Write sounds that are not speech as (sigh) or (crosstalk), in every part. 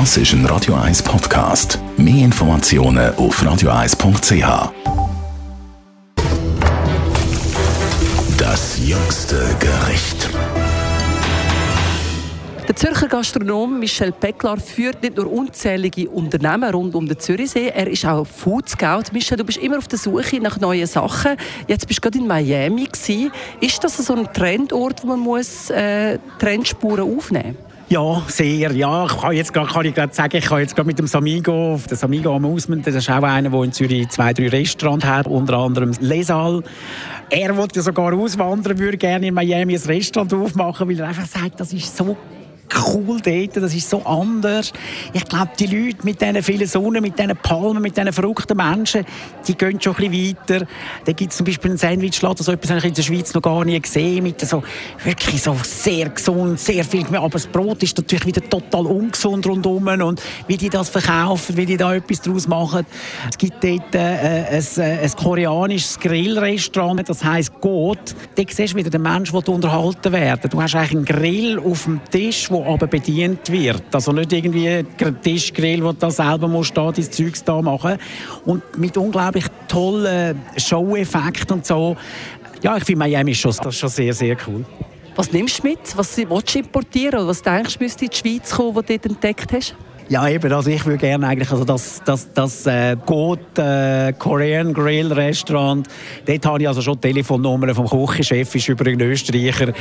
Das ist ein Radio 1 Podcast. Mehr Informationen auf radio1.ch. Das jüngste Gericht. Der Zürcher Gastronom Michel Pecklar führt nicht nur unzählige Unternehmen rund um den Zürichsee, er ist auch Food Scout. Michel, du bist immer auf der Suche nach neuen Sachen. Jetzt bist du gerade in Miami. Ist das so ein Trendort, wo man muss, äh, Trendspuren aufnehmen muss? Ja, sehr. Ja, ich kann jetzt grad, kann ich gerade sagen, ich kann jetzt gerade mit dem Samigo, der Samigo am Ausmund, das ist auch einer, der in Zürich zwei, drei Restaurants hat, unter anderem Lesal. Er wollte sogar auswandern, würde gerne in Miami ein Restaurant aufmachen, weil er einfach sagt, das ist so cool dort, das ist so anders. Ich glaube, die Leute mit diesen vielen Sonnen, mit diesen Palmen, mit diesen verrückten Menschen, die gehen schon ein bisschen weiter. Da gibt es zum Beispiel einen Sandwichladen, so etwas habe ich in der Schweiz noch gar nie gesehen, mit so wirklich so sehr gesund, sehr viel mehr. Aber das Brot ist natürlich wieder total ungesund rundherum und wie die das verkaufen, wie die da etwas draus machen. Es gibt dort äh, ein, äh, ein koreanisches Grillrestaurant, das heisst Got. Da siehst du wieder den Menschen, der unterhalten werden. Du hast eigentlich einen Grill auf dem Tisch, wo aber bedient wird. Also nicht irgendwie ein Tischgrill, wo du selber musst da dein Zeugs da machen und mit unglaublich tollen Show-Effekten und so. Ja, ich finde Miami ist schon, das ist schon sehr, sehr cool. Was nimmst du mit? Was willst du importieren? Oder was denkst du, müsste in die Schweiz kommen, was du dort entdeckt hast? Ja, eben, also ich würde gerne eigentlich, also das, das, das äh, Goat äh, Korean Grill Restaurant, dort habe ich also schon Telefonnummern vom Kochchef, ist übrigens Österreicher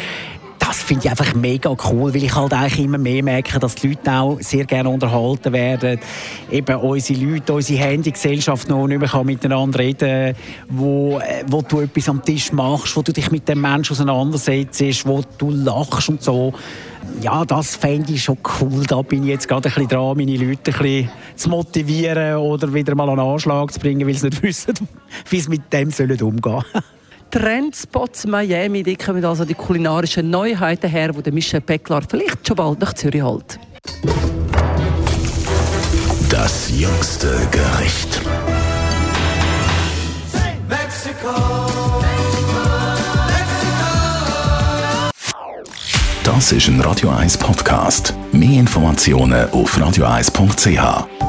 das finde ich einfach mega cool, weil ich halt eigentlich immer mehr merke, dass die Leute auch sehr gerne unterhalten werden. Eben unsere Leute, unsere Handygesellschaft noch nicht mehr miteinander reden wo, äh, wo du etwas am Tisch machst, wo du dich mit dem Menschen auseinandersetzt, wo du lachst und so. Ja, das fände ich schon cool. Da bin ich jetzt gerade ein bisschen dran, meine Leute ein bisschen zu motivieren oder wieder mal einen Anschlag zu bringen, weil sie nicht (laughs) wissen, wie sie mit dem umgehen sollen. Trendspots Miami, die kommen also die kulinarischen Neuheiten her, die Michel Pecklar vielleicht schon bald nach Zürich holt. Das jüngste Gericht. Das ist ein Radio 1 Podcast. Mehr Informationen auf radio1.ch.